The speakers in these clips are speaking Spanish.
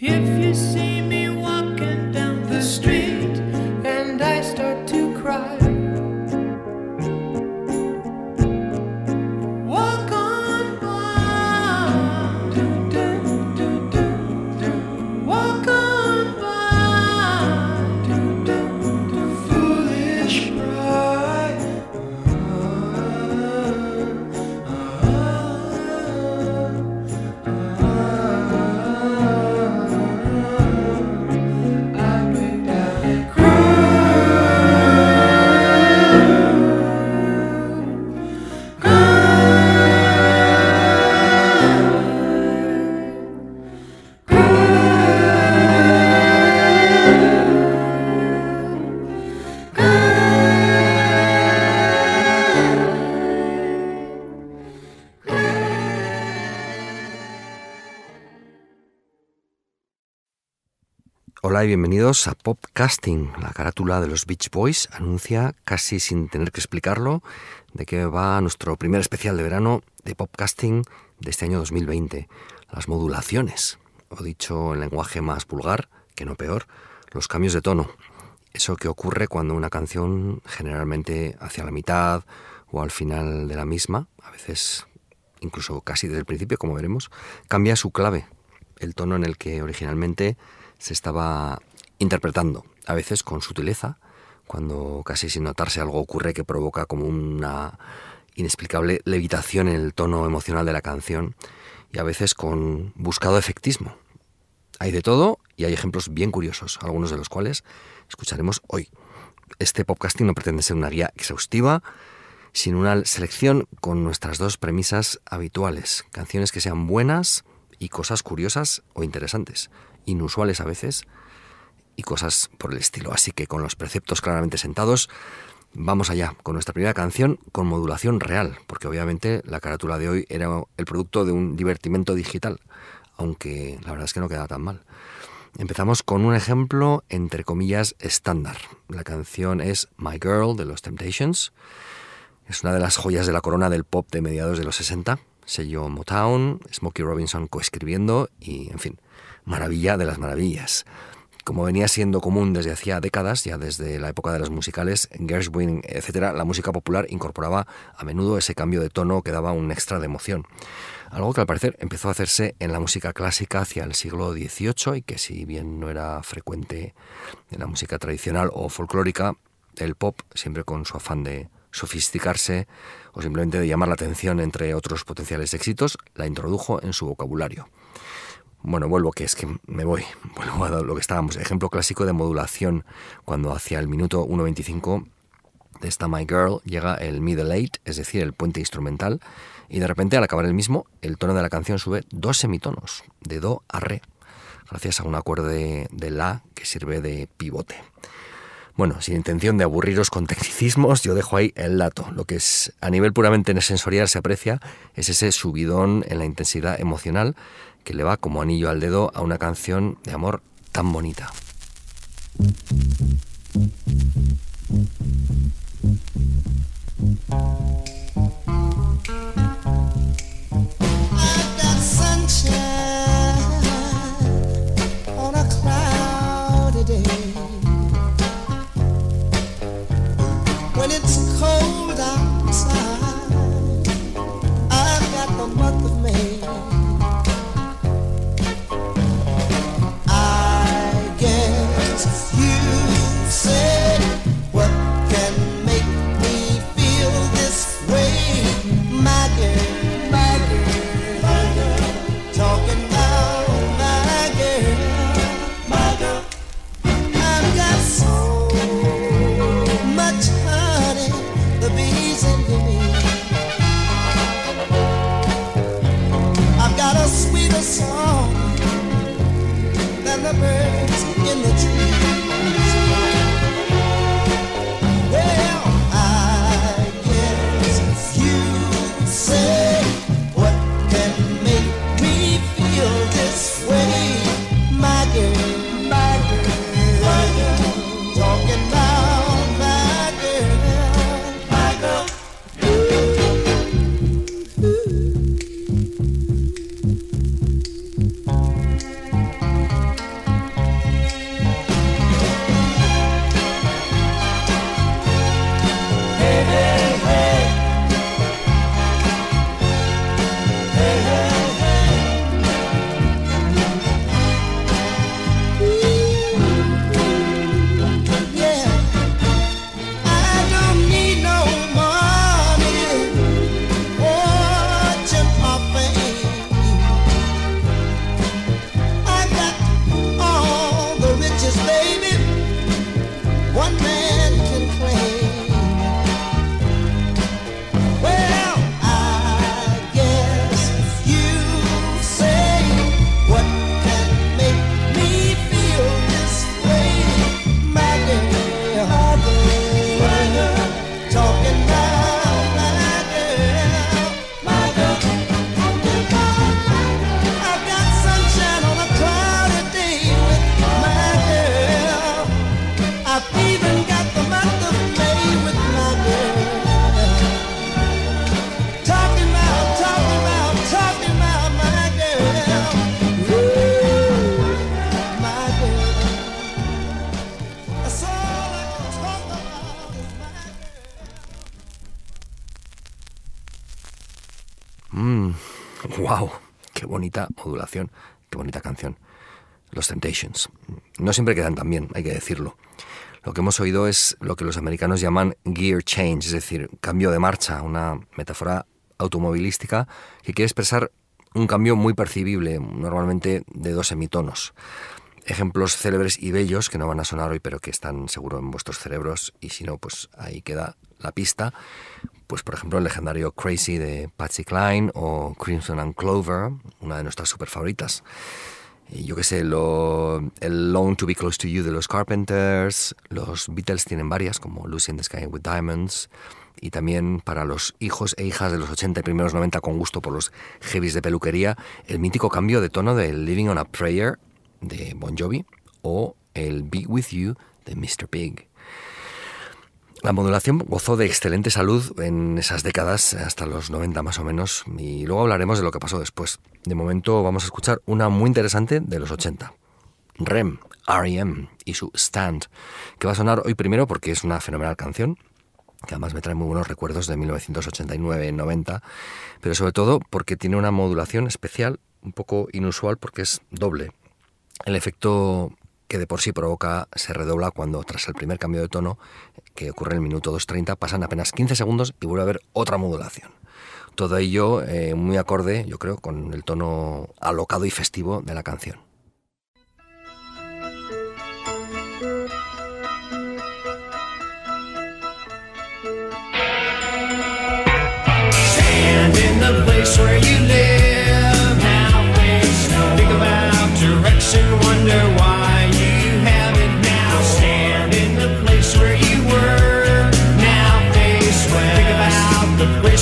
If you see Y bienvenidos a Popcasting. La carátula de los Beach Boys anuncia, casi sin tener que explicarlo, de qué va nuestro primer especial de verano de Popcasting de este año 2020. Las modulaciones, o dicho en lenguaje más vulgar, que no peor, los cambios de tono. Eso que ocurre cuando una canción, generalmente hacia la mitad o al final de la misma, a veces incluso casi desde el principio, como veremos, cambia su clave, el tono en el que originalmente se estaba interpretando, a veces con sutileza, cuando casi sin notarse algo ocurre que provoca como una inexplicable levitación en el tono emocional de la canción y a veces con buscado efectismo. Hay de todo y hay ejemplos bien curiosos, algunos de los cuales escucharemos hoy. Este podcasting no pretende ser una guía exhaustiva, sino una selección con nuestras dos premisas habituales, canciones que sean buenas y cosas curiosas o interesantes inusuales a veces y cosas por el estilo. Así que con los preceptos claramente sentados, vamos allá con nuestra primera canción con modulación real, porque obviamente la carátula de hoy era el producto de un divertimento digital, aunque la verdad es que no queda tan mal. Empezamos con un ejemplo entre comillas estándar. La canción es My Girl de los Temptations. Es una de las joyas de la corona del pop de mediados de los 60. Sello Motown, Smokey Robinson coescribiendo y, en fin, maravilla de las maravillas. Como venía siendo común desde hacía décadas, ya desde la época de los musicales, Gershwin, etc., la música popular incorporaba a menudo ese cambio de tono que daba un extra de emoción. Algo que al parecer empezó a hacerse en la música clásica hacia el siglo XVIII y que si bien no era frecuente en la música tradicional o folclórica, el pop, siempre con su afán de sofisticarse o simplemente de llamar la atención entre otros potenciales éxitos, la introdujo en su vocabulario. Bueno, vuelvo, que es que me voy. Vuelvo a lo que estábamos. Ejemplo clásico de modulación, cuando hacia el minuto 1.25 de esta My Girl llega el middle eight, es decir, el puente instrumental, y de repente al acabar el mismo, el tono de la canción sube dos semitonos, de Do a Re, gracias a un acorde de La que sirve de pivote. Bueno, sin intención de aburriros con tecnicismos, yo dejo ahí el dato. Lo que es, a nivel puramente sensorial se aprecia es ese subidón en la intensidad emocional que le va como anillo al dedo a una canción de amor tan bonita. la. Modulación! ¡Qué bonita canción! Los Temptations. No siempre quedan tan bien, hay que decirlo. Lo que hemos oído es lo que los americanos llaman gear change, es decir, cambio de marcha, una metáfora automovilística que quiere expresar un cambio muy percibible, normalmente de dos semitonos. Ejemplos célebres y bellos que no van a sonar hoy, pero que están seguro en vuestros cerebros, y si no, pues ahí queda la pista. Pues por ejemplo el legendario Crazy de Patsy Cline o Crimson and Clover, una de nuestras super favoritas yo qué sé, lo, el Long to Be Close to You de los Carpenters, los Beatles tienen varias, como Lucy in the Sky with Diamonds, y también para los hijos e hijas de los 80 y primeros 90 con gusto por los heavies de peluquería, el mítico cambio de tono de Living on a Prayer de Bon Jovi o el Be With You de Mr. Big. La modulación gozó de excelente salud en esas décadas, hasta los 90 más o menos, y luego hablaremos de lo que pasó después. De momento vamos a escuchar una muy interesante de los 80. REM, REM y su Stand, que va a sonar hoy primero porque es una fenomenal canción, que además me trae muy buenos recuerdos de 1989-90, pero sobre todo porque tiene una modulación especial, un poco inusual porque es doble. El efecto que de por sí provoca, se redobla cuando tras el primer cambio de tono, que ocurre en el minuto 2.30, pasan apenas 15 segundos y vuelve a haber otra modulación. Todo ello eh, muy acorde, yo creo, con el tono alocado y festivo de la canción.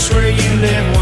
Yo creo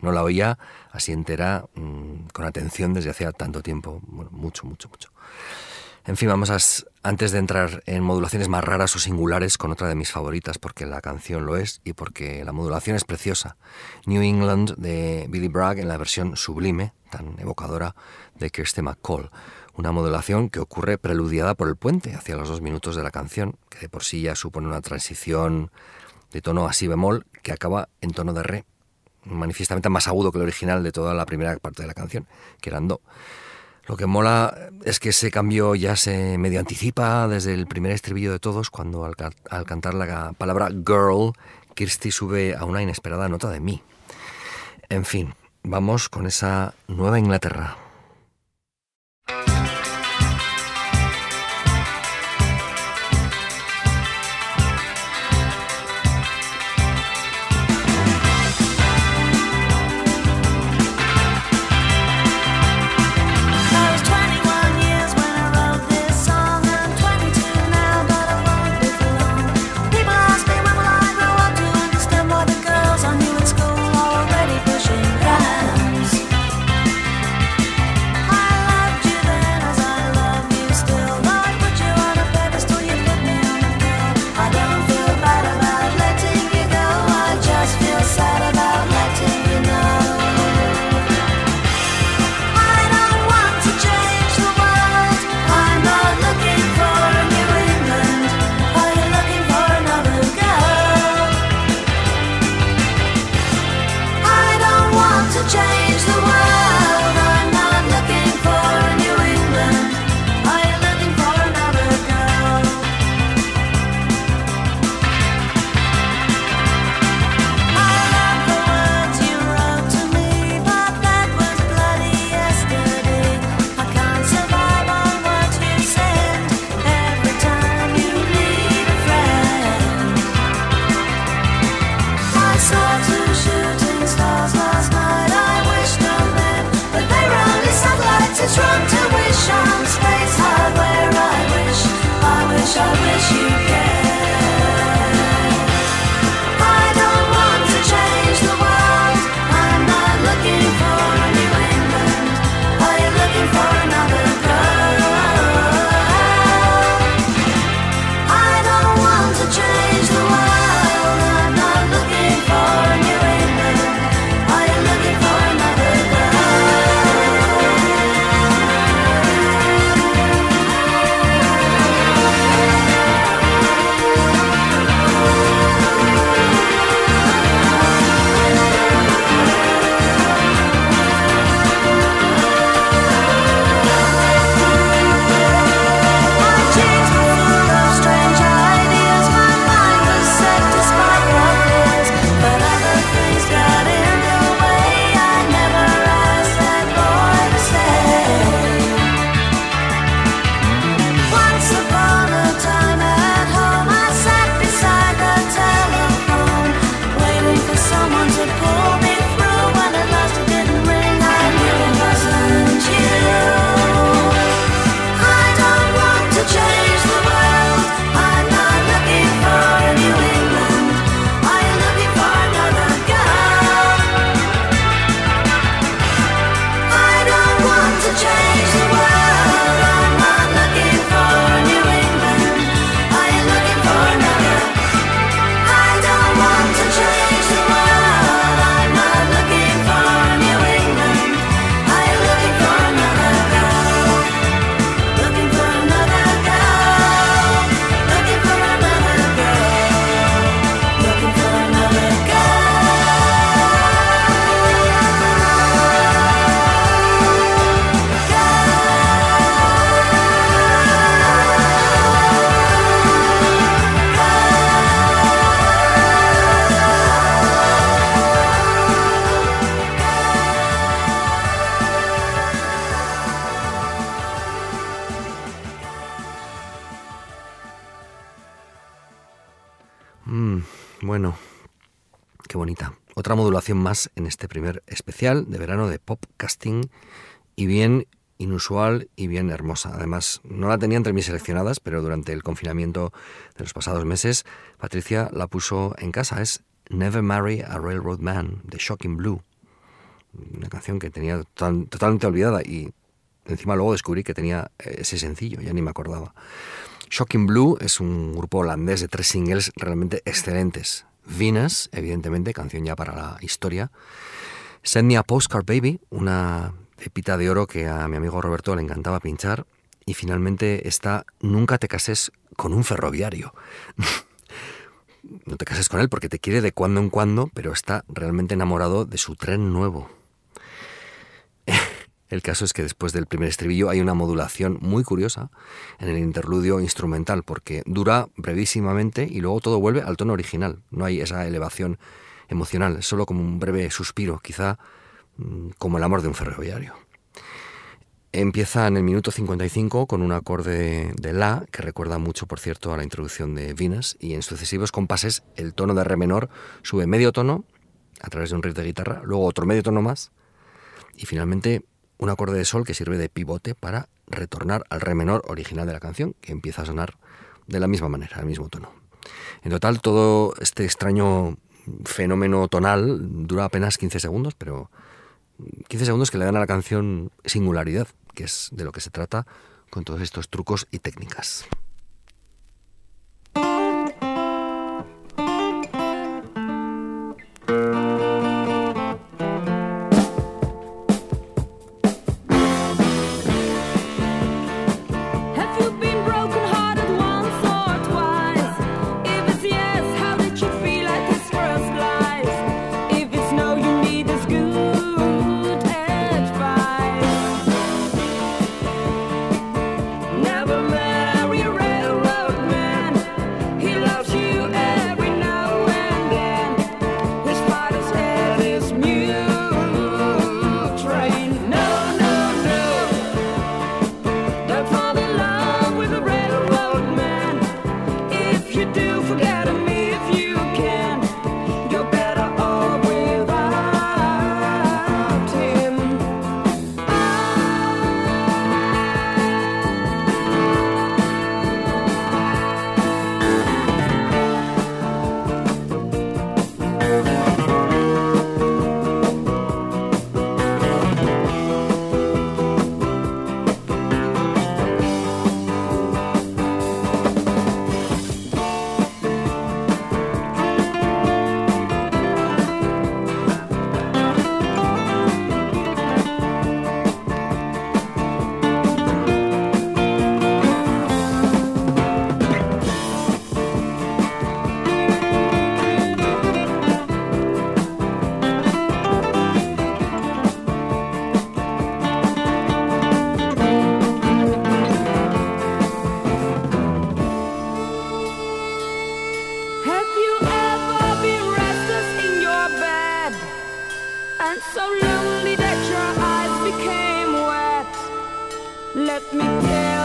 no la oía así entera, mm, con atención desde hacía tanto tiempo. Mucho, mucho, mucho. En fin, vamos a, antes de entrar en modulaciones más raras o singulares con otra de mis favoritas, porque la canción lo es y porque la modulación es preciosa. New England de Billy Bragg en la versión sublime, tan evocadora, de Kirsty McCall. Una modulación que ocurre preludiada por el puente hacia los dos minutos de la canción, que de por sí ya supone una transición de tono así bemol que acaba en tono de re, manifiestamente más agudo que el original de toda la primera parte de la canción, que eran do. Lo que mola es que ese cambio ya se medio anticipa desde el primer estribillo de todos, cuando al, cantar la palabra girl, Kirsty sube a una inesperada nota de mí. En fin, vamos con esa Nueva Inglaterra. Más en este primer especial de verano de Popcasting y bien inusual y bien hermosa. Además, no la tenía entre mis seleccionadas, pero durante el confinamiento de los pasados meses, Patricia la puso en casa. Es Never Marry a Railroad Man de Shocking Blue. Una canción que tenía totalmente olvidada y Encima luego descubrí que tenía ese sencillo, ya ni me acordaba. Shocking Blue es un grupo holandés de tres singles realmente excelentes. Venus, evidentemente, canción ya para la historia. Send Me a Postcard Baby, una pepita de oro que a mi amigo Roberto le encantaba pinchar. Y finalmente está Nunca te cases con un ferroviario. no te cases con él porque te quiere de cuando en cuando, pero está realmente enamorado de su tren nuevo. El caso es que después del primer estribillo hay una modulación muy curiosa en el interludio instrumental, porque dura brevísimamente y luego todo vuelve al tono original. No hay esa elevación emocional, solo como un breve suspiro, quizá mm, como el amor de un ferroviario. Empieza en el minuto 55 con un acorde de La, que recuerda mucho, por cierto, a la introducción de Venus, y en sucesivos compases el tono de Re menor sube medio tono a través de un riff de guitarra, luego otro medio tono más, y finalmente un acorde de sol que sirve de pivote para retornar al re menor original de la canción, que empieza a sonar de la misma manera, al mismo tono. En total, todo este extraño fenómeno tonal dura apenas 15 segundos, pero 15 segundos que le dan a la canción singularidad, que es de lo que se trata con todos estos trucos y técnicas.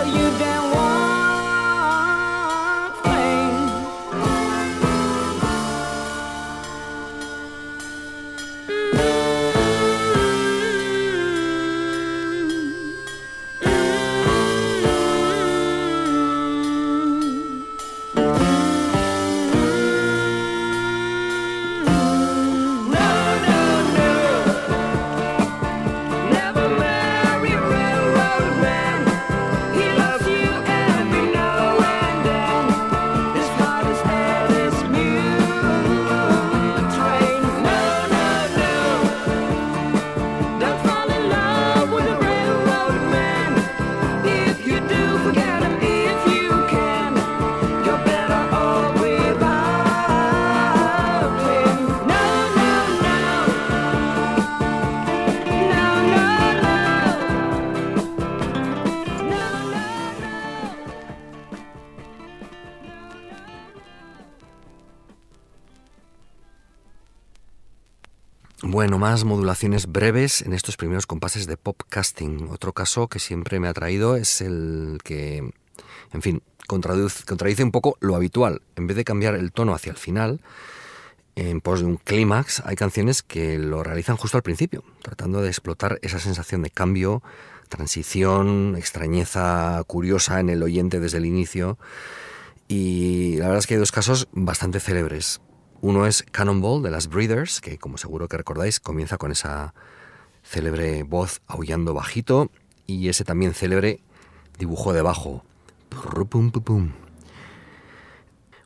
Bueno, más modulaciones breves en estos primeros compases de popcasting. Otro caso que siempre me ha traído es el que, en fin, contradice, un poco lo habitual. En vez de cambiar el tono hacia el final, en pos de un clímax, hay canciones que lo realizan justo al principio, tratando de explotar esa sensación de cambio, transición, extrañeza curiosa en el oyente desde el inicio. Y la verdad es que hay dos casos bastante célebres. Uno es Cannonball de las Breeders, que como seguro que recordáis comienza con esa célebre voz aullando bajito y ese también célebre dibujo de bajo.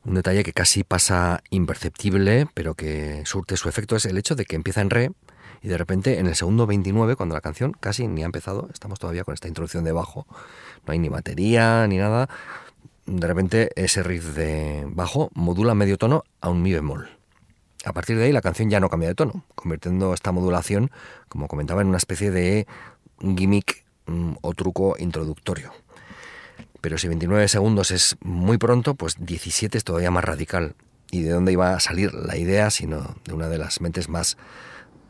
Un detalle que casi pasa imperceptible, pero que surte su efecto, es el hecho de que empieza en re y de repente en el segundo 29, cuando la canción casi ni ha empezado, estamos todavía con esta introducción de bajo, no hay ni batería ni nada, de repente ese riff de bajo modula medio tono a un mi bemol. A partir de ahí la canción ya no cambia de tono, convirtiendo esta modulación, como comentaba, en una especie de gimmick mm, o truco introductorio. Pero si 29 segundos es muy pronto, pues 17 es todavía más radical. ¿Y de dónde iba a salir la idea? Sino de una de las mentes más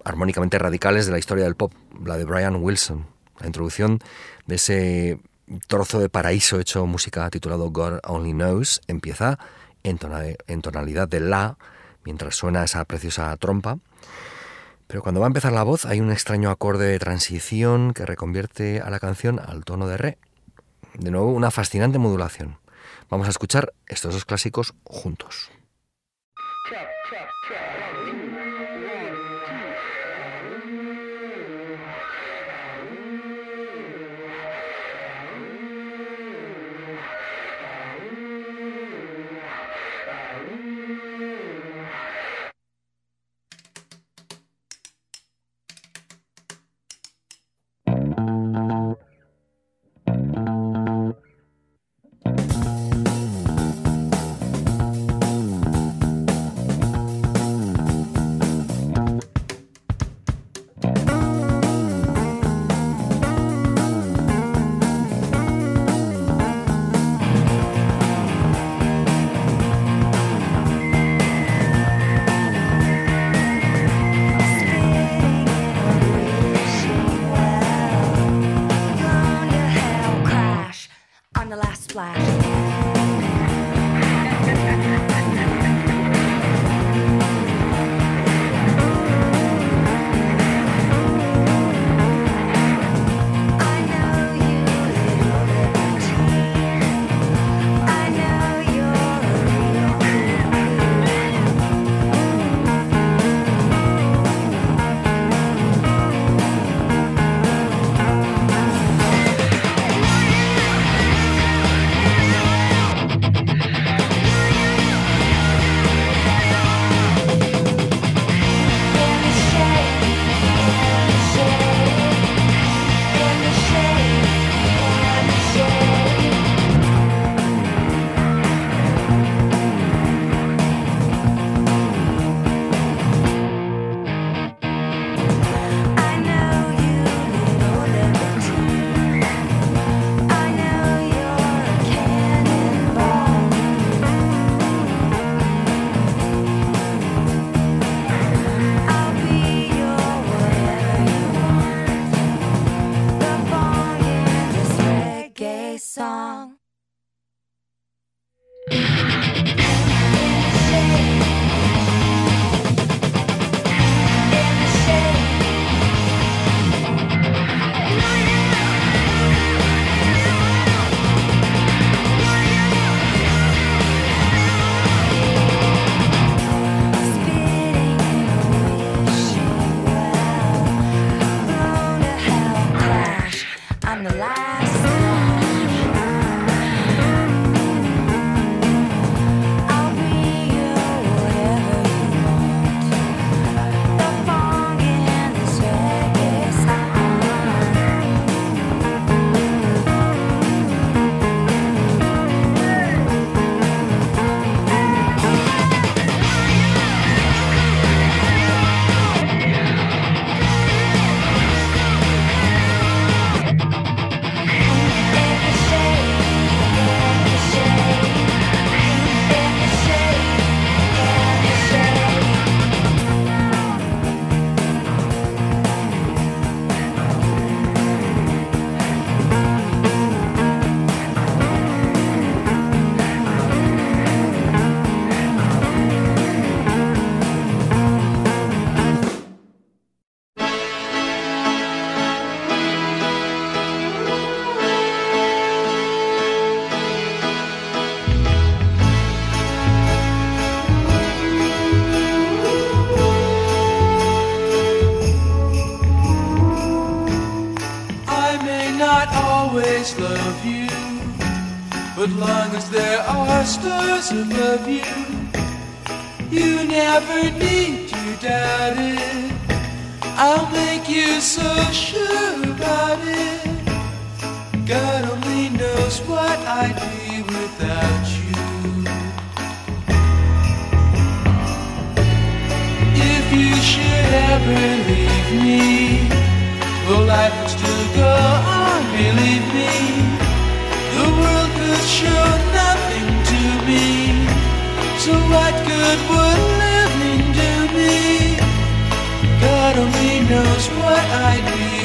armónicamente radicales de la historia del pop, la de Brian Wilson. La introducción de ese trozo de paraíso hecho música titulado God Only Knows empieza en, tonalidad de La, mientras suena esa preciosa trompa. Pero cuando va a empezar la voz hay un extraño acorde de transición que reconvierte a la canción al tono de Re. De nuevo, una fascinante modulación. Vamos a escuchar estos dos clásicos juntos.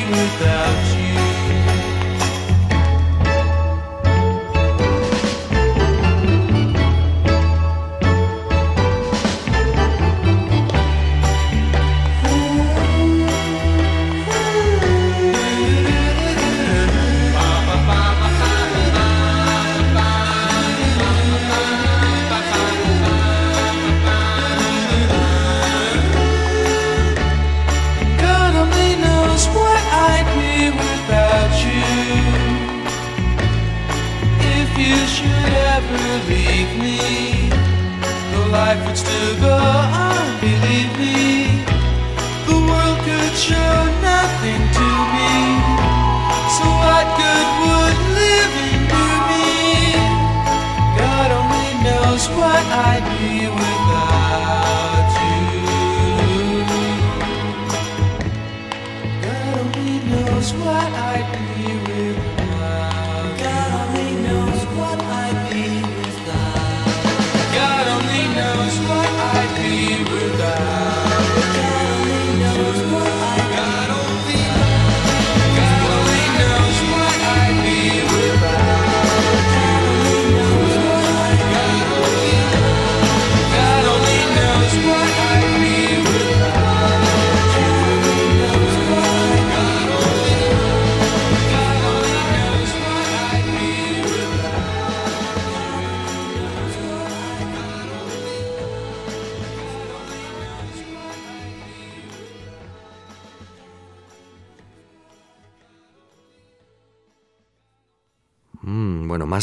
Without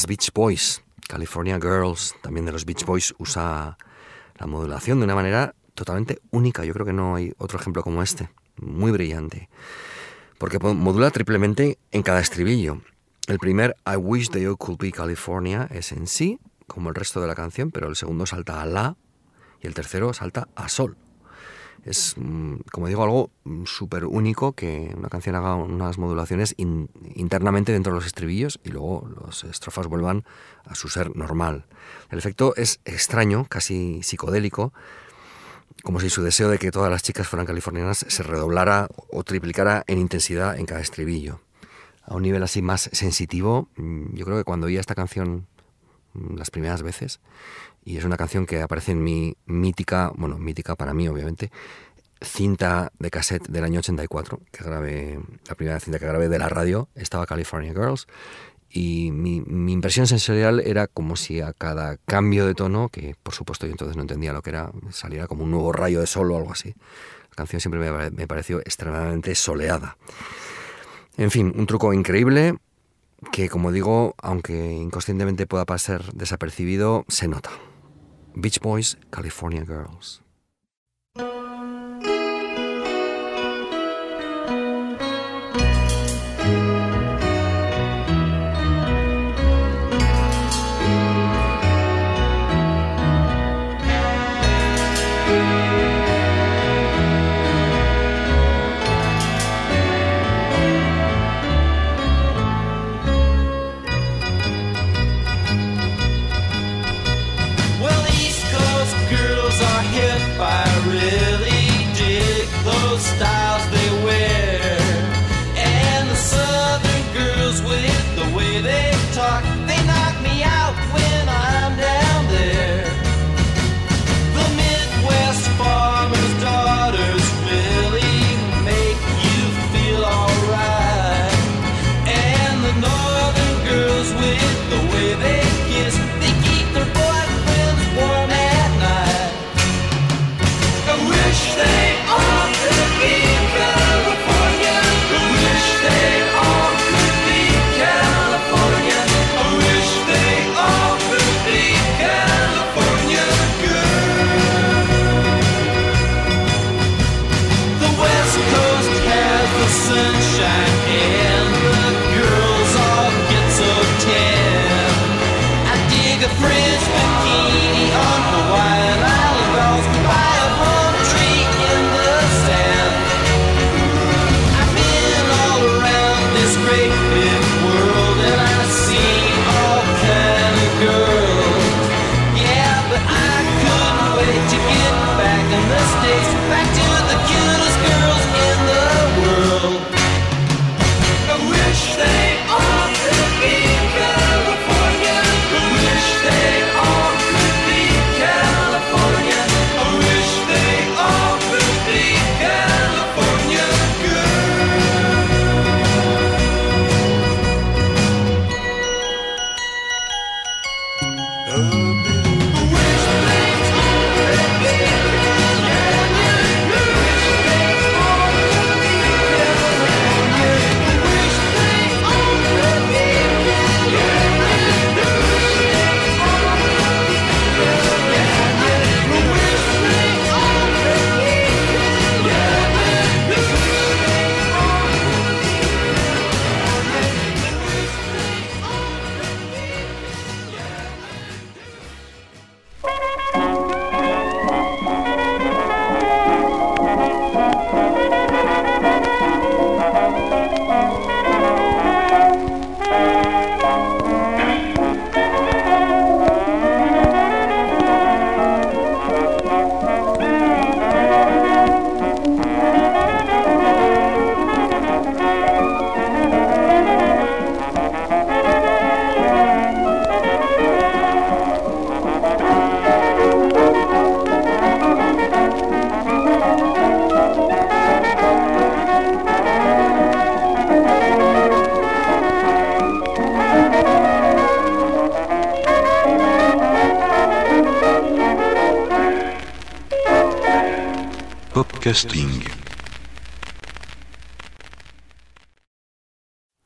Beach Boys. California Girls, también de los Beach Boys, usa la modulación de una manera totalmente única. Yo creo que no hay otro ejemplo como este. Muy brillante. Porque po- modula triplemente en cada estribillo. El primer I wish that you could be California es en sí, como el resto de la canción, pero el segundo salta a la y el tercero salta a sol. Es, mm, como digo, algo mm, súper único que una canción haga unas modulaciones in- internamente dentro de los estribillos y luego las estrofas vuelvan a su ser normal. El efecto es extraño, casi psicodélico, como si su deseo de que todas las chicas fueran californianas se redoblara o triplicara en intensidad en cada estribillo. A un nivel así más sensitivo, mm, yo creo que cuando oía esta canción las primeras veces, y es una canción que aparece en mi mítica, bueno, mítica para mí obviamente, cinta de cassette del año 84, que grabé, la primera cinta que grabé de la radio, estaba California Girls, y mi, mi impresión sensorial era como si a cada cambio de tono, que por supuesto yo entonces no entendía lo que era, saliera como un nuevo rayo de sol o algo así. La canción siempre me, pare- me pareció extremadamente soleada. En fin, un truco increíble que, como digo, aunque inconscientemente pueda pasar desapercibido, se nota. Beach Boys, California Girls. mistakes back to the cutest girl.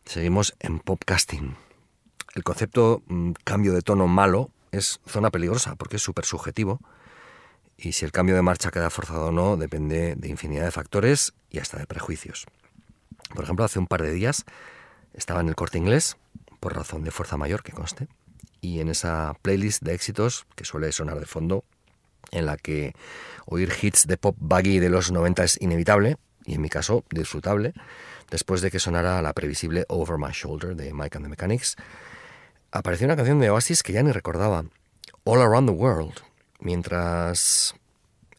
Seguimos en podcasting. El concepto mm, cambio de tono malo es zona peligrosa porque es súper subjetivo y si el cambio de marcha queda forzado o no depende de infinidad de factores y hasta de prejuicios. Por ejemplo, hace un par de días estaba en el corte inglés, por razón de fuerza mayor que conste, y en esa playlist de éxitos que suele sonar de fondo, en la que oír hits de pop buggy de los 90 es inevitable, y en mi caso disfrutable, después de que sonara la previsible Over My Shoulder de Mike and the Mechanics, apareció una canción de Oasis que ya ni recordaba, All Around the World, mientras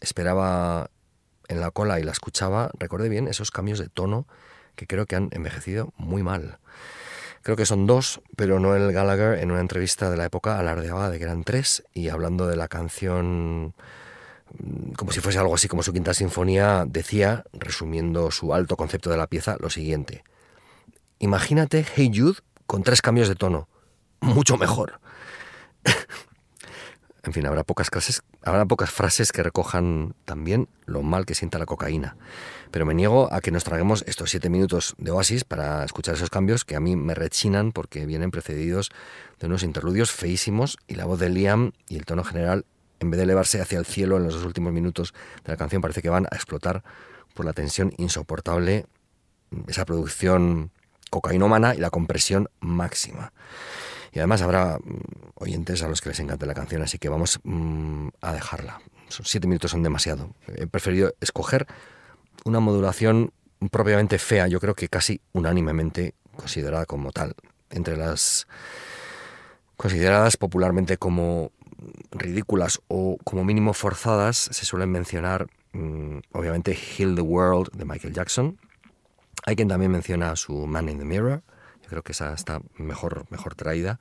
esperaba en la cola y la escuchaba, recordé bien esos cambios de tono que creo que han envejecido muy mal. Creo que son dos, pero Noel Gallagher en una entrevista de la época alardeaba de que eran tres y hablando de la canción mm, como si fuese algo así como su quinta sinfonía, decía, resumiendo su alto concepto de la pieza, lo siguiente. Imagínate Hey Jude con tres cambios de tono. Mucho mejor. En fin, habrá pocas, frases que recojan también lo mal que sienta la cocaína. Pero me niego a que nos traguemos estos siete minutos de oasis para escuchar esos cambios que a mí me rechinan porque vienen precedidos de unos interludios feísimos y la voz de Liam y el tono general, en vez de elevarse hacia el cielo en los dos últimos minutos de la canción, parece que van a explotar por la tensión insoportable, esa producción cocainómana y la compresión máxima. Y además habrá mm, oyentes a los que les encante la canción, así que vamos mm, a dejarla. Siete minutos son demasiado. He preferido escoger una modulación propiamente fea, yo creo que casi unánimemente considerada como tal. Entre las consideradas popularmente como ridículas o como mínimo forzadas, se suelen mencionar, mm, obviamente, Heal the World de Michael Jackson. Hay quien también menciona su Man in the Mirror, yo creo que esa está mejor, mejor traída.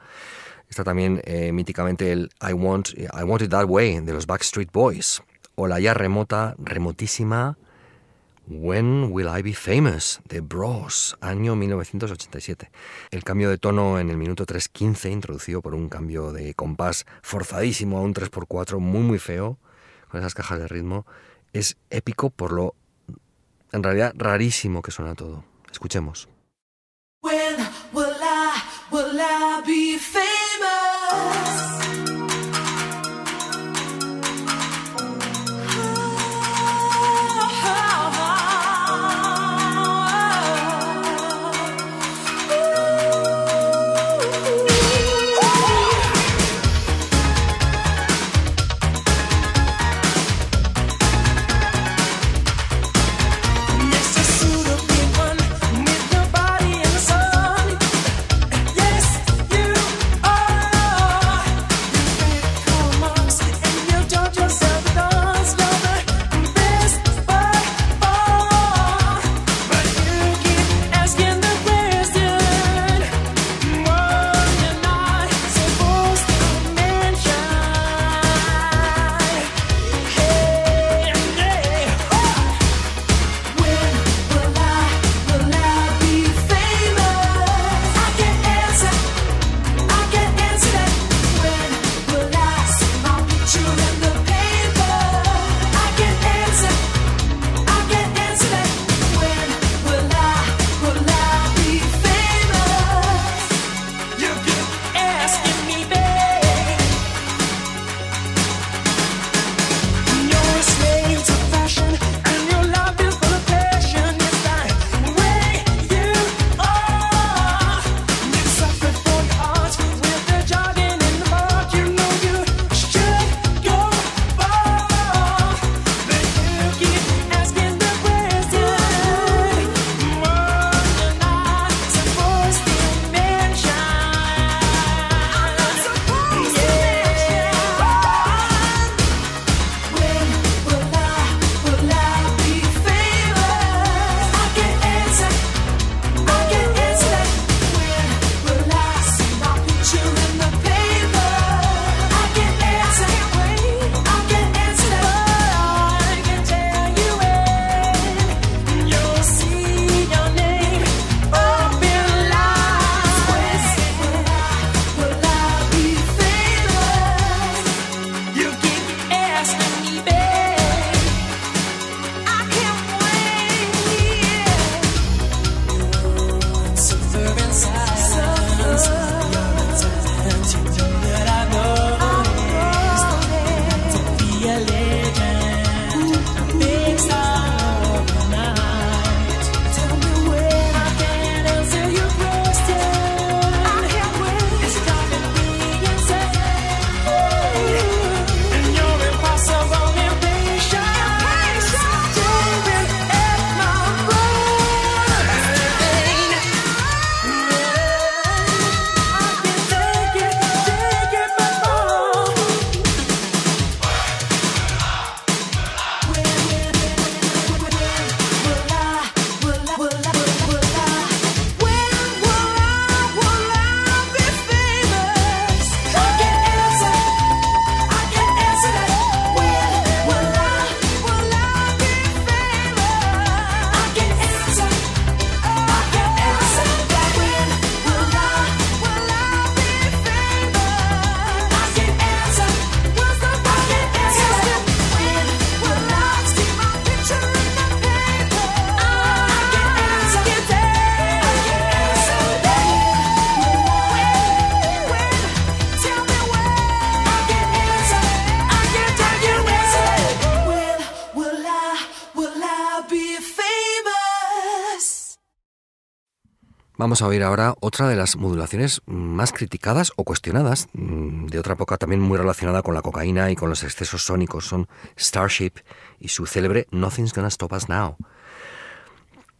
Está también eh, míticamente el I Want, I Want It That Way de los Backstreet Boys. O la ya remota, remotísima When Will I Be Famous de Bros, año 1987. El cambio de tono en el minuto 3.15, introducido por un cambio de compás forzadísimo a un 3x4 muy muy feo, con esas cajas de ritmo, es épico por lo, en realidad, rarísimo que suena todo. Escuchemos. Vamos a oír ahora otra de las modulaciones más criticadas o cuestionadas, mm, de otra época también muy relacionada con la cocaína y con los excesos sónicos, son Starship y su célebre Nothing's Gonna Stop Us Now.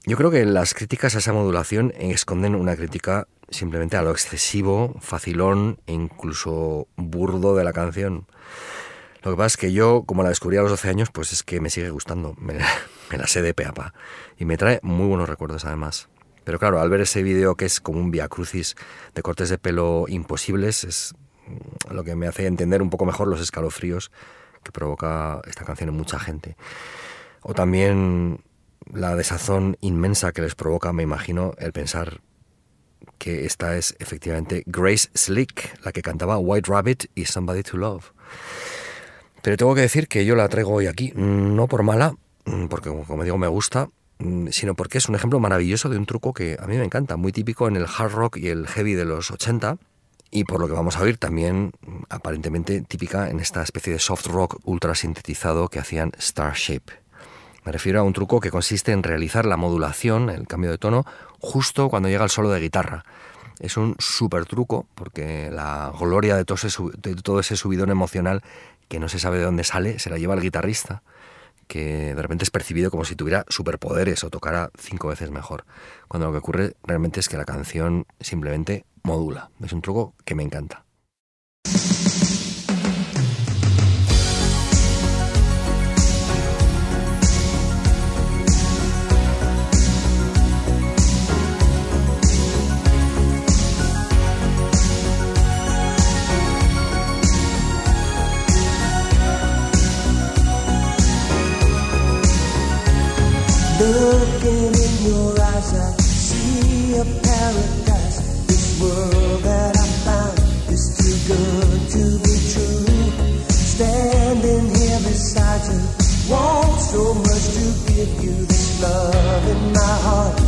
Yo creo que las críticas a esa modulación esconden una crítica simplemente a lo excesivo, facilón e incluso burdo de la canción. Lo que pasa es que yo, como la descubrí a los 12 años, pues es que me sigue gustando, me, me la sé de peapa y me trae muy buenos recuerdos además. Pero claro, al ver ese vídeo que es como un via crucis de cortes de pelo imposibles, es lo que me hace entender un poco mejor los escalofríos que provoca esta canción en mucha gente. O también la desazón inmensa que les provoca, me imagino, el pensar que esta es efectivamente Grace Slick, la que cantaba White Rabbit y Somebody to Love. Pero tengo que decir que yo la traigo hoy aquí, no por mala, porque como digo me gusta, sino porque es un ejemplo maravilloso de un truco que a mí me encanta, muy típico en el hard rock y el heavy de los 80 y por lo que vamos a oír también mm, aparentemente típica en esta especie de soft rock ultra sintetizado que hacían Starship. Me refiero a un truco que consiste en realizar la modulación, el cambio de tono, justo cuando llega el solo de guitarra. Es un súper truco porque la gloria de todo ese subidón emocional que no se sabe de dónde sale se la lleva el guitarrista que de repente es percibido como si tuviera superpoderes o tocara cinco veces mejor, cuando lo que ocurre realmente es que la canción simplemente modula. Es un truco que me encanta. So much to give you this love in my heart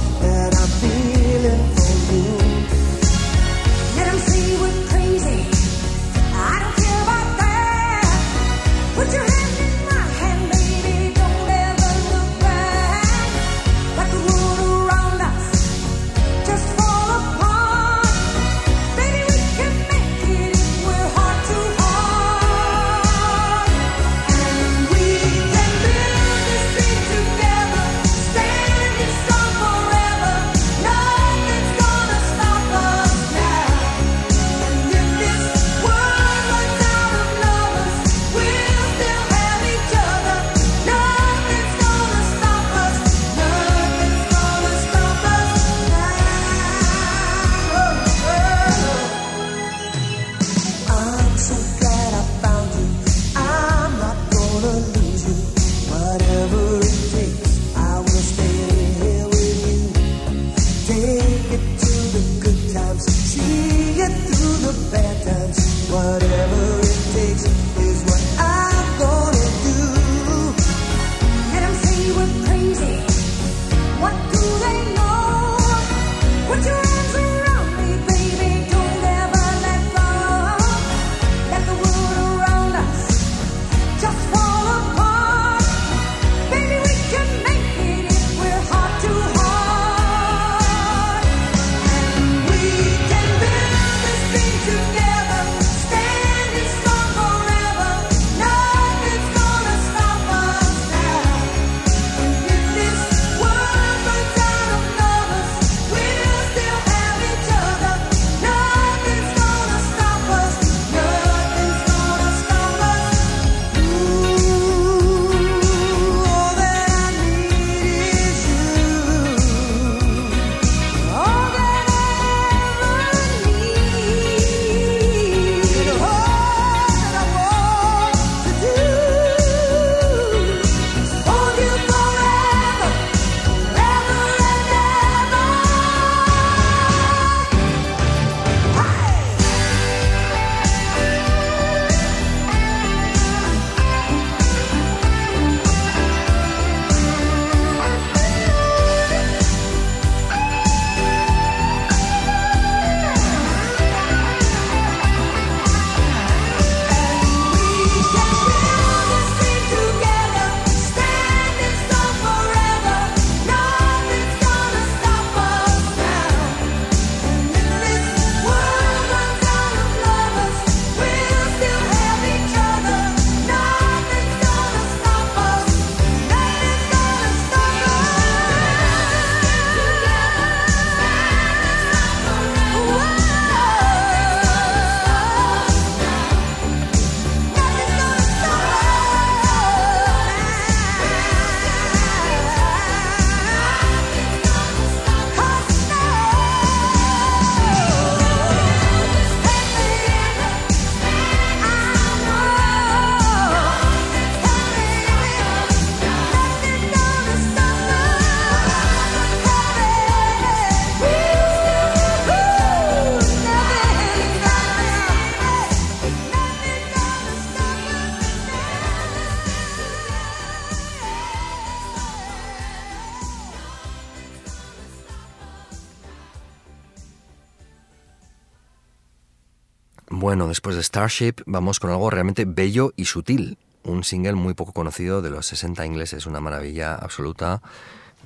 Bueno, después de Starship vamos con algo realmente bello y sutil. Un single muy poco conocido de los 60 ingleses, una maravilla absoluta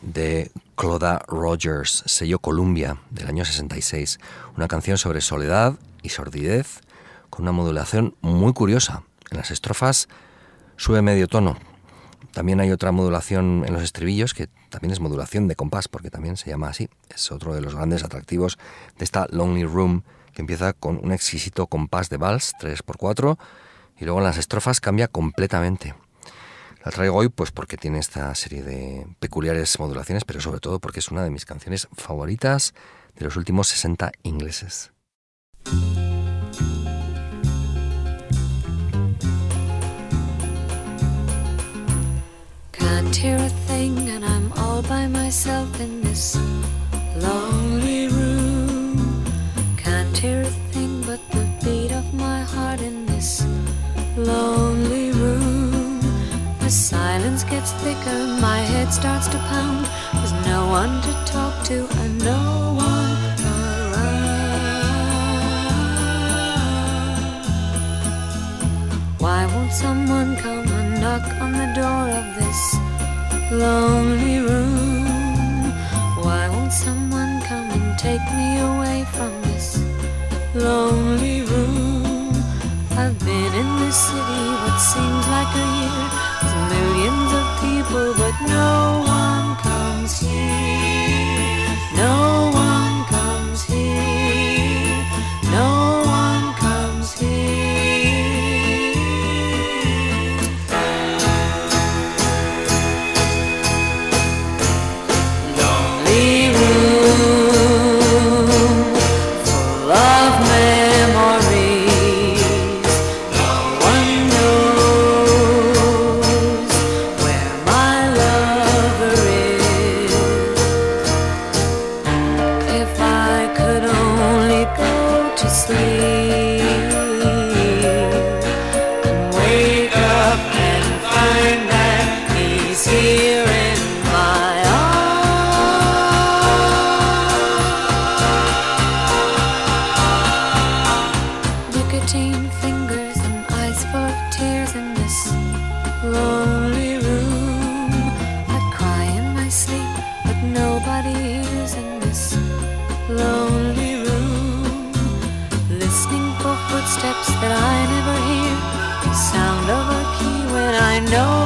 de Cloda Rogers, sello Columbia del año 66. Una canción sobre soledad y sordidez con una modulación muy curiosa. En las estrofas sube medio tono. También hay otra modulación en los estribillos que también es modulación de compás porque también se llama así. Es otro de los grandes atractivos de esta Lonely Room que empieza con un exquisito compás de vals 3x4 y luego en las estrofas cambia completamente. La traigo hoy pues porque tiene esta serie de peculiares modulaciones, pero sobre todo porque es una de mis canciones favoritas de los últimos 60 ingleses. Lonely room. The silence gets thicker, my head starts to pound. There's no one to talk to, and no one around. Why won't someone come and knock on the door of this lonely room? Why won't someone come and take me away from this lonely room? I've been in this city what seems like a year. There's millions of people, but no one comes here. No footsteps that I never hear. The sound of a key when I know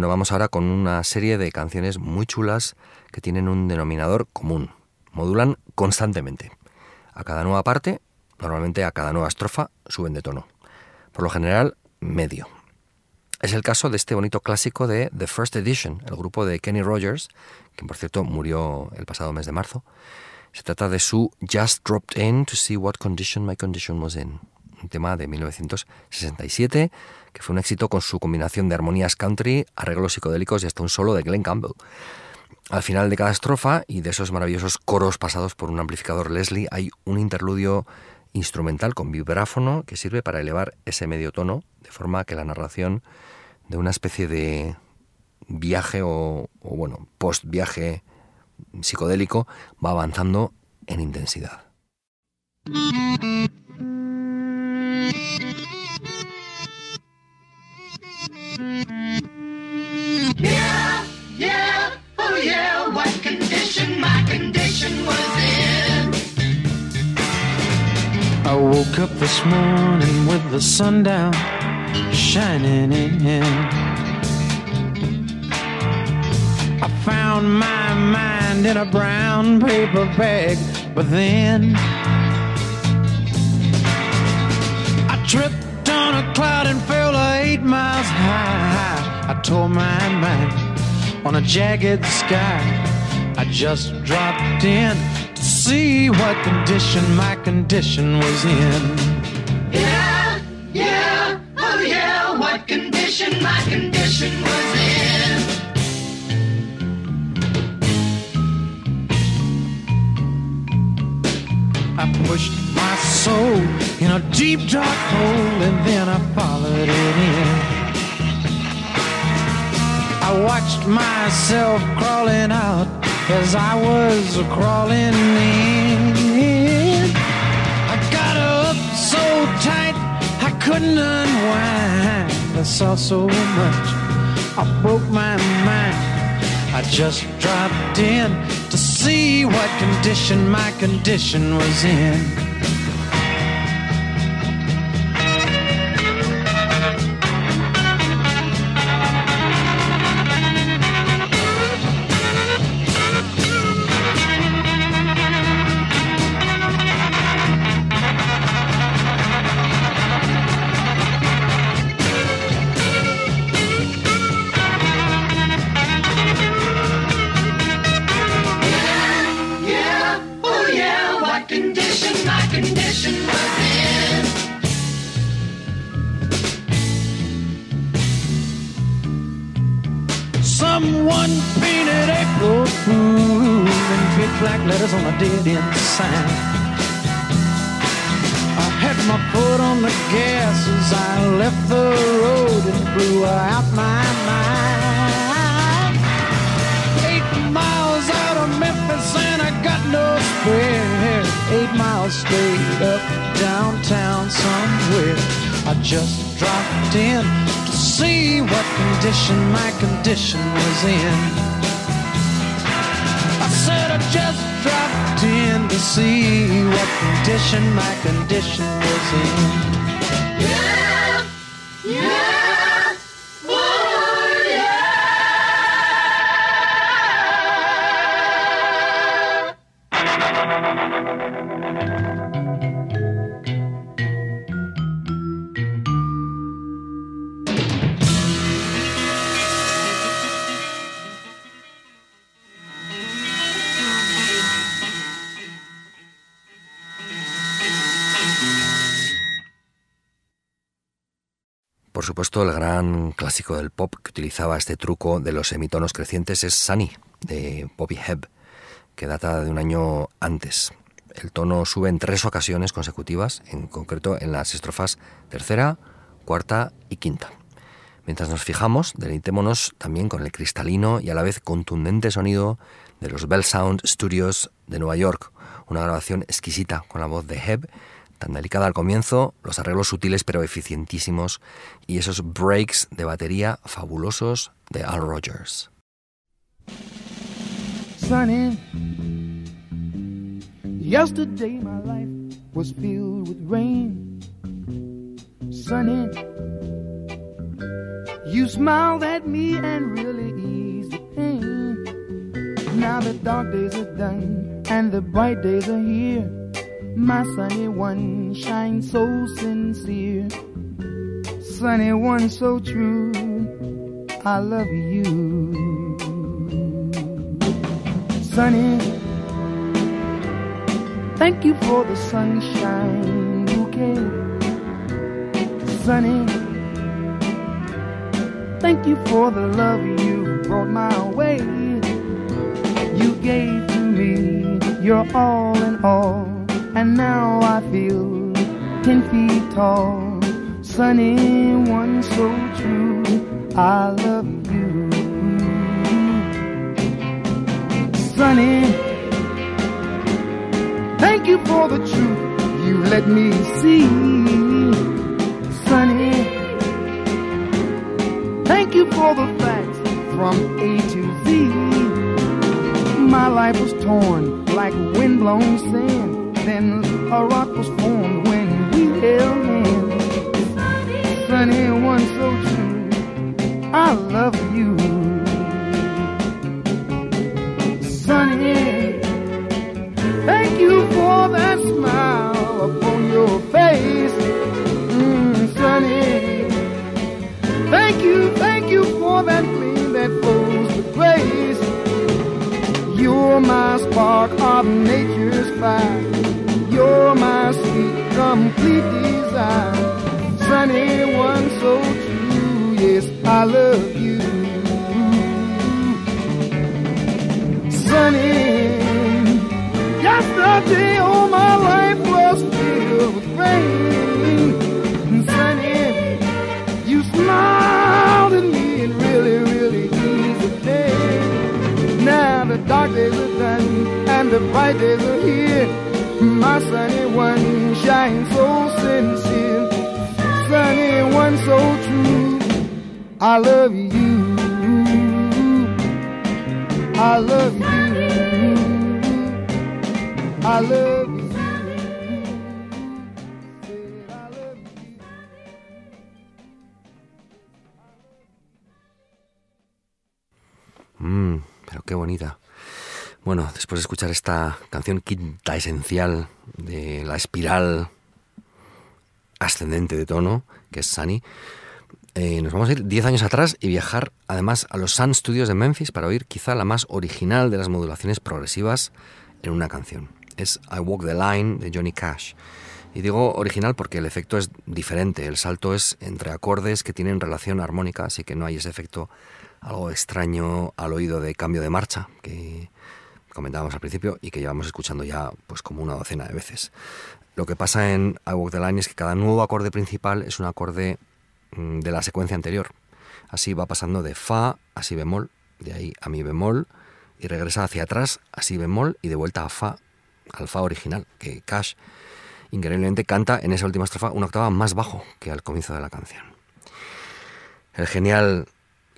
Bueno, vamos ahora con una serie de canciones muy chulas que tienen un denominador común. Modulan constantemente. A cada nueva parte, normalmente a cada nueva estrofa, suben de tono. Por lo general, medio. Es el caso de este bonito clásico de The First Edition, el grupo de Kenny Rogers, que por cierto murió el pasado mes de marzo. Se trata de su Just Dropped In to See What Condition My Condition Was In, un tema de 1967 que fue un éxito con su combinación de armonías country, arreglos psicodélicos y hasta un solo de Glenn Campbell. Al final de cada estrofa y de esos maravillosos coros pasados por un amplificador Leslie hay un interludio instrumental con vibráfono que sirve para elevar ese medio tono de forma que la narración de una especie de viaje o, o bueno, post viaje psicodélico va avanzando en intensidad. Yeah, yeah, oh yeah, what condition my condition was in. I woke up this morning with the sun down shining in. I found my mind in a brown paper bag, but then I tripped a cloud and fell eight miles high. I tore my mind on a jagged sky. I just dropped in to see what condition my condition was in. Yeah, yeah, oh yeah, what condition my condition was I pushed my soul in a deep dark hole and then I followed it in. I watched myself crawling out as I was crawling in. I got up so tight I couldn't unwind. I saw so much, I broke my mind. I just dropped in to see what condition my condition was in. Letters on a dead end sign. I had my foot on the gas as I left the road and blew out my mind. Eight miles out of Memphis and I got no spare. Eight miles straight up downtown somewhere. I just dropped in to see what condition my condition was in. Just dropped in to see what condition my condition was in. Supuesto, el gran clásico del pop que utilizaba este truco de los semitonos crecientes es Sunny, de Bobby Hebb, que data de un año antes. El tono sube en tres ocasiones consecutivas, en concreto en las estrofas tercera, cuarta y quinta. Mientras nos fijamos, deleitémonos también con el cristalino y a la vez contundente sonido de los Bell Sound Studios de Nueva York, una grabación exquisita con la voz de Hebb, tan delicada al comienzo, los arreglos sutiles pero eficientísimos y esos breaks de batería fabulosos de Al Rogers. sunny. Yesterday my life was filled with rain. Sunny. You smiled at me and really eased the pain. Now the dark days are done and the bright days are here. My sunny one shines so sincere. Sunny one so true. I love you. Sunny, thank you for the sunshine bouquet. Sunny, thank you for the love you brought my way. You gave to me your all in all, and now I feel ten feet tall. Sunny, one so true, I love you. Sunny, thank you for the truth you let me see. Sunny, thank you for the facts from A to Z. My life was torn like windblown sand. A rock was formed when we held hands. Sunny, one so true. I love you. Sunny, thank you for that smile upon your face. Mm, sunny, thank you, thank you for that gleam that flows with grace. You're my spark of nature's fire. Complete desire. Sunny one so true, yes, I love you. Sunny, yesterday all my life was filled with rain. Sunny, you smiled at me and really, really eased the day. Now the dark days are done and the bright days are here. My sunny one shines so sincere. Sunny one so true. I love you. I love you. I love you. I love you. Mmm, pero qué bonita. Bueno, después de escuchar esta canción quinta esencial de la espiral ascendente de tono, que es Sunny, eh, nos vamos a ir 10 años atrás y viajar además a los Sun Studios de Memphis para oír quizá la más original de las modulaciones progresivas en una canción. Es I Walk the Line de Johnny Cash. Y digo original porque el efecto es diferente, el salto es entre acordes que tienen relación armónica, así que no hay ese efecto algo extraño al oído de cambio de marcha que comentábamos al principio y que llevamos escuchando ya pues como una docena de veces. Lo que pasa en I Walk the Line es que cada nuevo acorde principal es un acorde mm, de la secuencia anterior. Así va pasando de Fa a Si bemol, de ahí a Mi bemol, y regresa hacia atrás a Si bemol y de vuelta a Fa, al Fa original, que Cash increíblemente canta en esa última estrofa una octava más bajo que al comienzo de la canción. El genial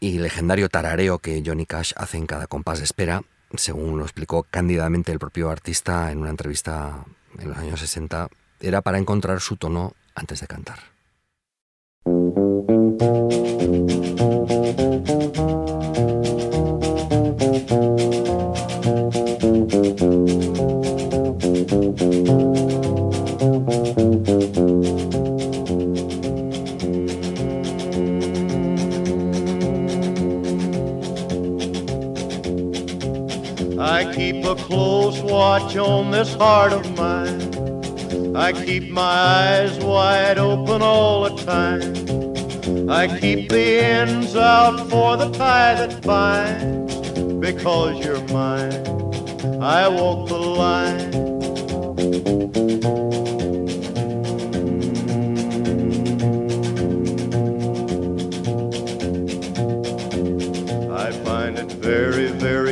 y legendario tarareo que Johnny Cash hace en cada compás de espera, según lo explicó cándidamente el propio artista en una entrevista en los años 60, era para encontrar su tono antes de cantar. Keep a close watch on this heart of mine. I keep my eyes wide open all the time. I keep the ends out for the tie that binds. Because you're mine, I walk the line. Mm. I find it very, very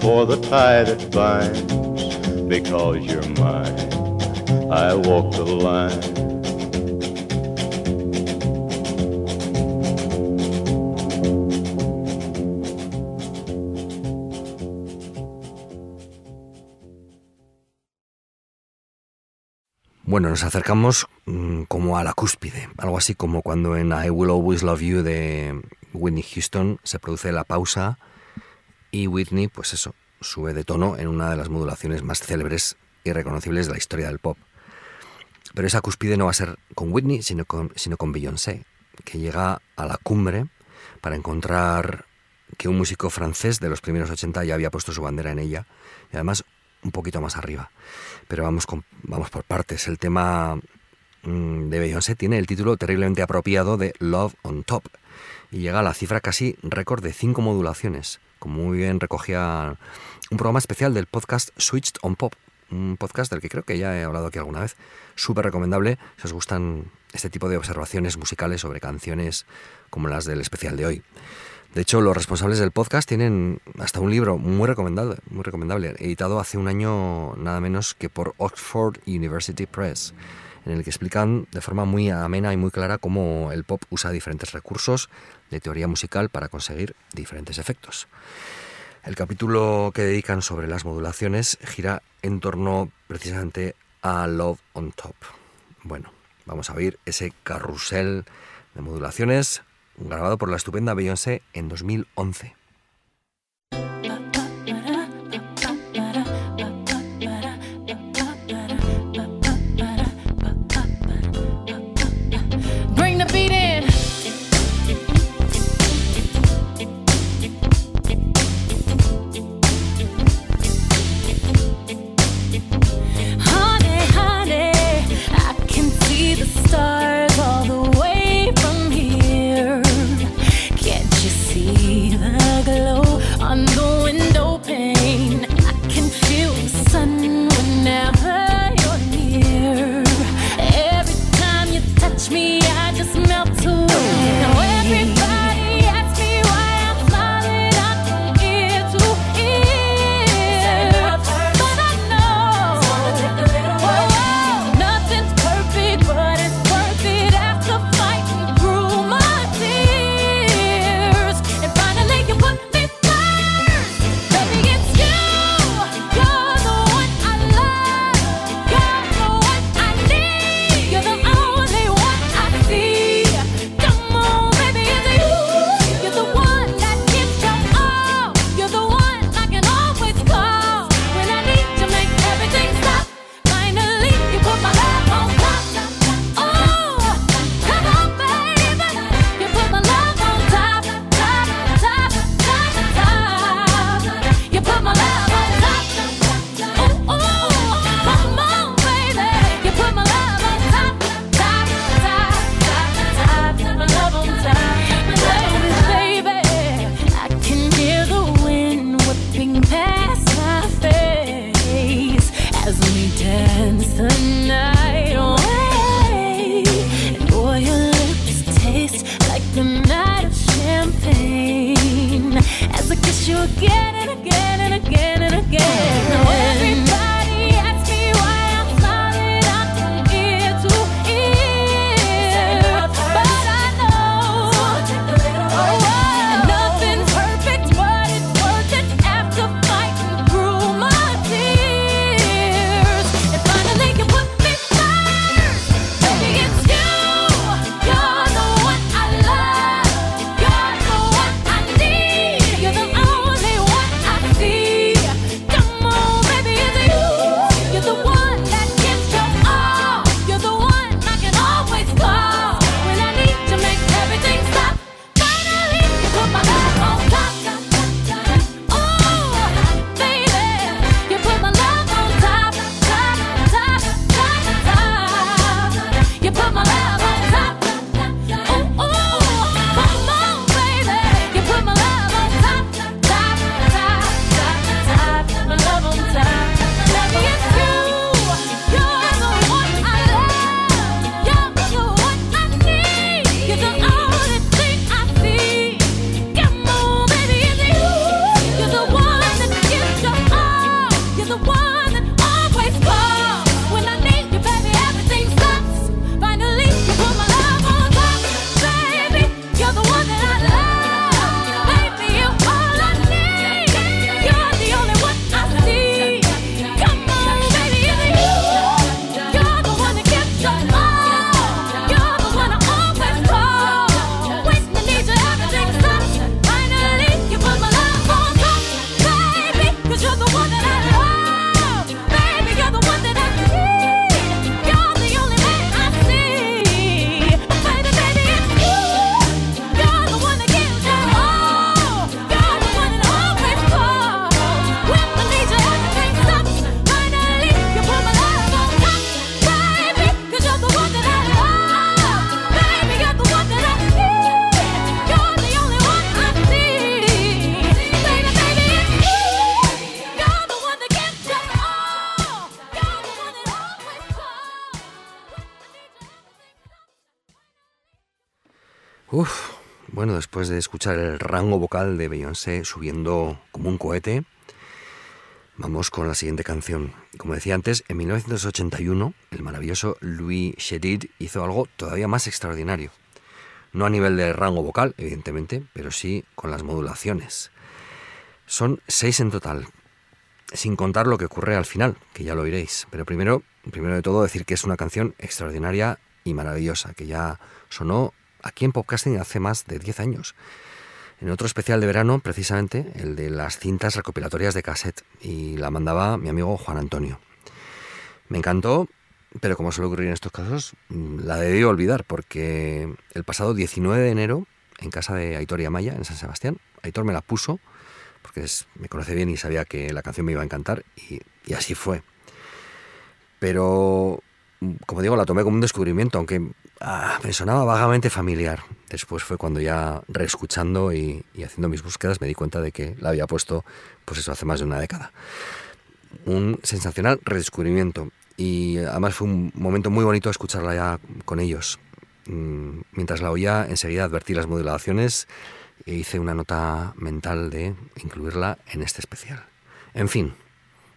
For the tie that binds. Because you're mine, I walk the line. Bueno, nos acercamos mm, como a la cúspide, algo así como cuando en I Will Always Love You de Whitney Houston se produce la pausa y Whitney, pues eso, sube de tono en una de las modulaciones más célebres y reconocibles de la historia del pop. Pero esa cúspide no va a ser con Whitney, sino con, sino con Beyoncé, que llega a la cumbre para encontrar que un músico francés de los primeros 80 ya había puesto su bandera en ella, y además un poquito más arriba. Pero vamos, con- vamos por partes. El tema mm, de Beyoncé tiene el título terriblemente apropiado de Love on Top y llega a la cifra casi récord de cinco modulaciones, como muy bien recogía un programa especial del podcast Switched on Pop, un podcast del que creo que ya he hablado aquí alguna vez, súper recomendable si os gustan este tipo de observaciones musicales sobre canciones como las del especial de hoy. De hecho, los responsables del podcast tienen hasta un libro muy recomendable, muy recomendable, editado hace un año nada menos que por Oxford University Press, en el que explican de forma muy amena y muy clara cómo el pop usa diferentes recursos de teoría musical para conseguir diferentes efectos. El capítulo que dedican sobre las modulaciones gira en torno precisamente a Love on Top. Bueno, vamos a oír ese carrusel de modulaciones grabado por la estupenda Beyoncé en 2011. Después de escuchar el rango vocal de Beyoncé subiendo como un cohete, vamos con la siguiente canción. Como decía antes, en 1981 el maravilloso Louis Chedid hizo algo todavía más extraordinario. No a nivel de rango vocal, evidentemente, pero sí con las modulaciones. Son seis en total, sin contar lo que ocurre al final, que ya lo oiréis. Pero primero, primero de todo, decir que es una canción extraordinaria y maravillosa, que ya sonó aquí en Podcasting hace más de 10 años. En otro especial de verano, precisamente, el de las cintas recopilatorias de cassette, y la mandaba mi amigo Juan Antonio. Me encantó, pero como suele ocurrir en estos casos, mm, la debí olvidar, porque el pasado 19 de enero, en casa de Aitor y Amaya, en San Sebastián, Aitor me la puso, porque me conoce bien y sabía que la canción me iba a encantar, y, y así fue. Pero, como digo, la tomé como un descubrimiento, aunque ah, me sonaba vagamente familiar. Después fue cuando ya reescuchando y, haciendo mis búsquedas me di cuenta de que la había puesto, pues eso, hace más de una década. Un sensacional redescubrimiento. Y además fue un momento muy bonito escucharla ya con ellos. Mm, Mientras la oía, enseguida advertí las modulaciones e hice una nota mental de incluirla en este especial. En fin,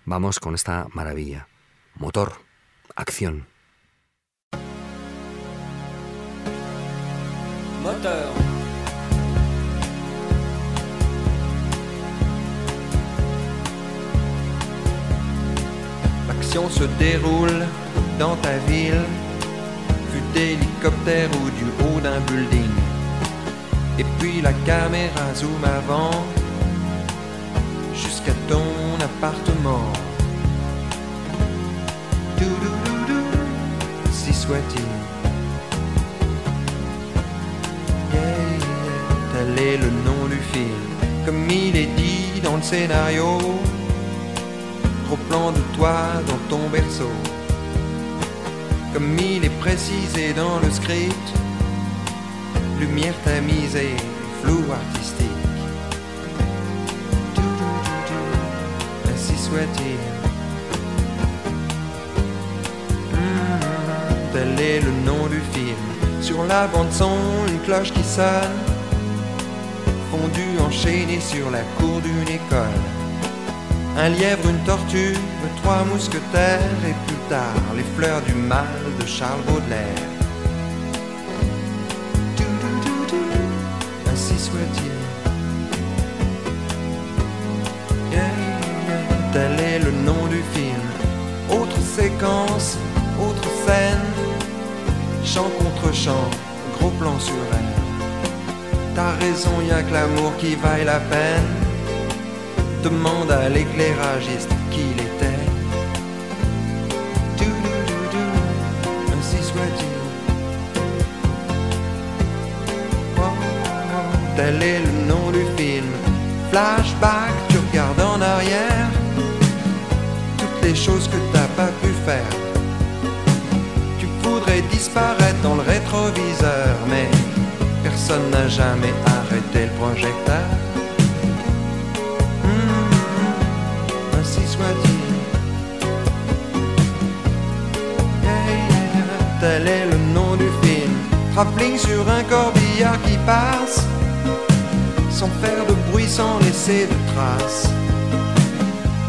vamos con esta maravilla. Motor, acción. Moteur. L'action se déroule dans ta ville, vue d'hélicoptère ou du haut d'un building. Et puis la caméra zoom avant jusqu'à ton appartement. Si soit-il. Tel est le nom du film, comme il est dit dans le scénario. Gros plan de toi dans ton berceau, comme il est précisé dans le script. Lumière tamisée, flou artistique. Ainsi soit-il. Hmm, Tel est le nom du film. Sur la bande son, une cloche qui sonne. Fondu enchaîné sur la cour d'une école. Un lièvre, une tortue, trois mousquetaires et plus tard les fleurs du mal de Charles Baudelaire. Ainsi soit-il. Tel est le nom du film. Autre séquence, autre scène. Chant contre chant, gros plan sur elle. T'as raison, y a que l'amour qui vaille la peine. Demande à l'éclairagiste qui il était. Doudoudou, ainsi soit-il. Tel est le nom du film. Flashback, tu regardes en arrière. Toutes les choses que t'as personne n'a jamais arrêté le projecteur. Hmm, ainsi soit-il. Tel est le nom du film. Travelling sur un corbillard qui passe, sans faire de bruit, sans laisser de traces.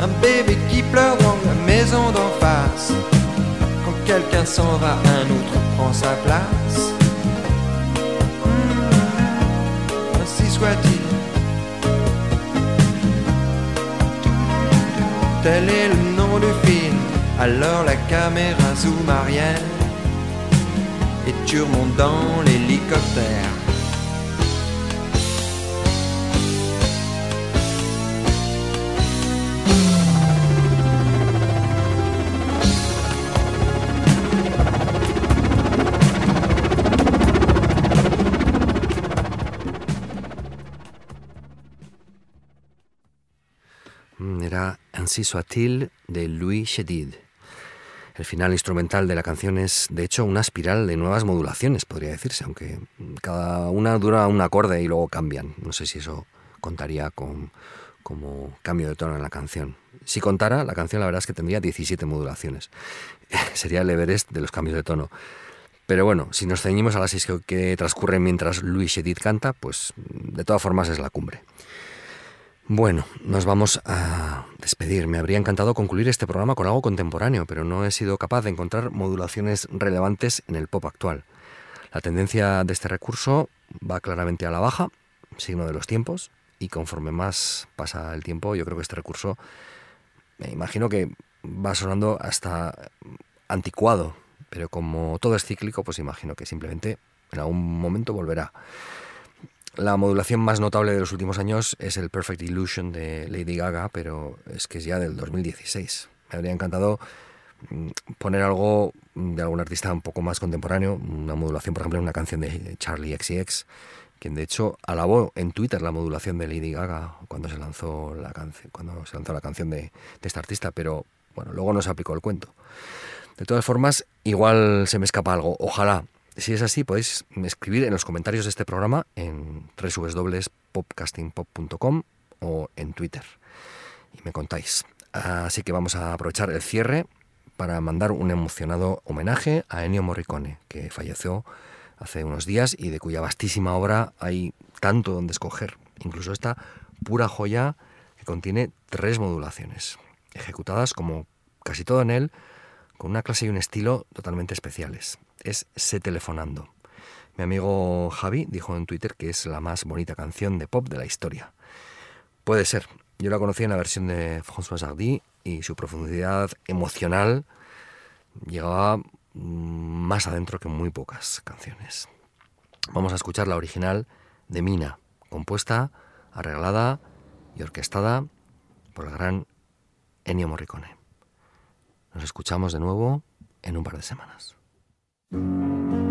Un bébé qui pleure dans la maison d'en face. Quand quelqu'un s'en va, un autre prend sa place. Tel est le nom du film. Alors la caméra zoom arrière et tu remontes dans l'hélicoptère. De Louis Chedid. El final instrumental de la canción es, de hecho, una espiral de nuevas modulaciones, podría decirse, aunque cada una dura un acorde y luego cambian. No sé si eso contaría con, como cambio de tono en la canción. Si contara, la canción la verdad es que tendría 17 modulaciones. Sería el Everest de los cambios de tono. Pero bueno, si nos ceñimos a las seis que, que transcurren mientras Luis Edith canta, pues de todas formas es la cumbre. Bueno, nos vamos a despedir. Me habría encantado concluir este programa con algo contemporáneo, pero no he sido capaz de encontrar modulaciones relevantes en el pop actual. La tendencia de este recurso va claramente a la baja, signo de los tiempos, y conforme más pasa el tiempo, yo creo que este recurso, me imagino que va sonando hasta anticuado, pero como todo es cíclico, pues imagino que simplemente en algún momento volverá. La modulación más notable de los últimos años es el Perfect Illusion de Lady Gaga, pero es que es ya del 2016. Me habría encantado mm, poner algo de algún artista un poco más contemporáneo, una modulación, por ejemplo, en una canción de Charlie XCX, quien de hecho alabó en Twitter la modulación de Lady Gaga cuando se lanzó la canción, cuando se lanzó la canción de, este artista, pero bueno, luego no se aplicó el cuento. De todas formas, igual se me escapa algo. Ojalá. Si es así, podéis escribir en los comentarios de este programa en www.popcastingpop.com o en Twitter. Y me contáis. Así que vamos a aprovechar el cierre para mandar un emocionado homenaje a Ennio Morricone, que falleció hace unos días y de cuya vastísima obra hay tanto donde escoger. Incluso esta pura joya que contiene tres modulaciones, ejecutadas como casi todo en él, con una clase y un estilo totalmente especiales. Es Se Telefonando. Mi amigo Javi dijo en Twitter que es la más bonita canción de pop de la historia. Puede ser. Yo la conocí en la versión de François Hardy y su profundidad emocional llegaba mm, más adentro que muy pocas canciones. Vamos a escuchar la original de Mina, compuesta, arreglada y orquestada por el gran Ennio Morricone. Nos escuchamos de nuevo en un par de semanas. Thank you.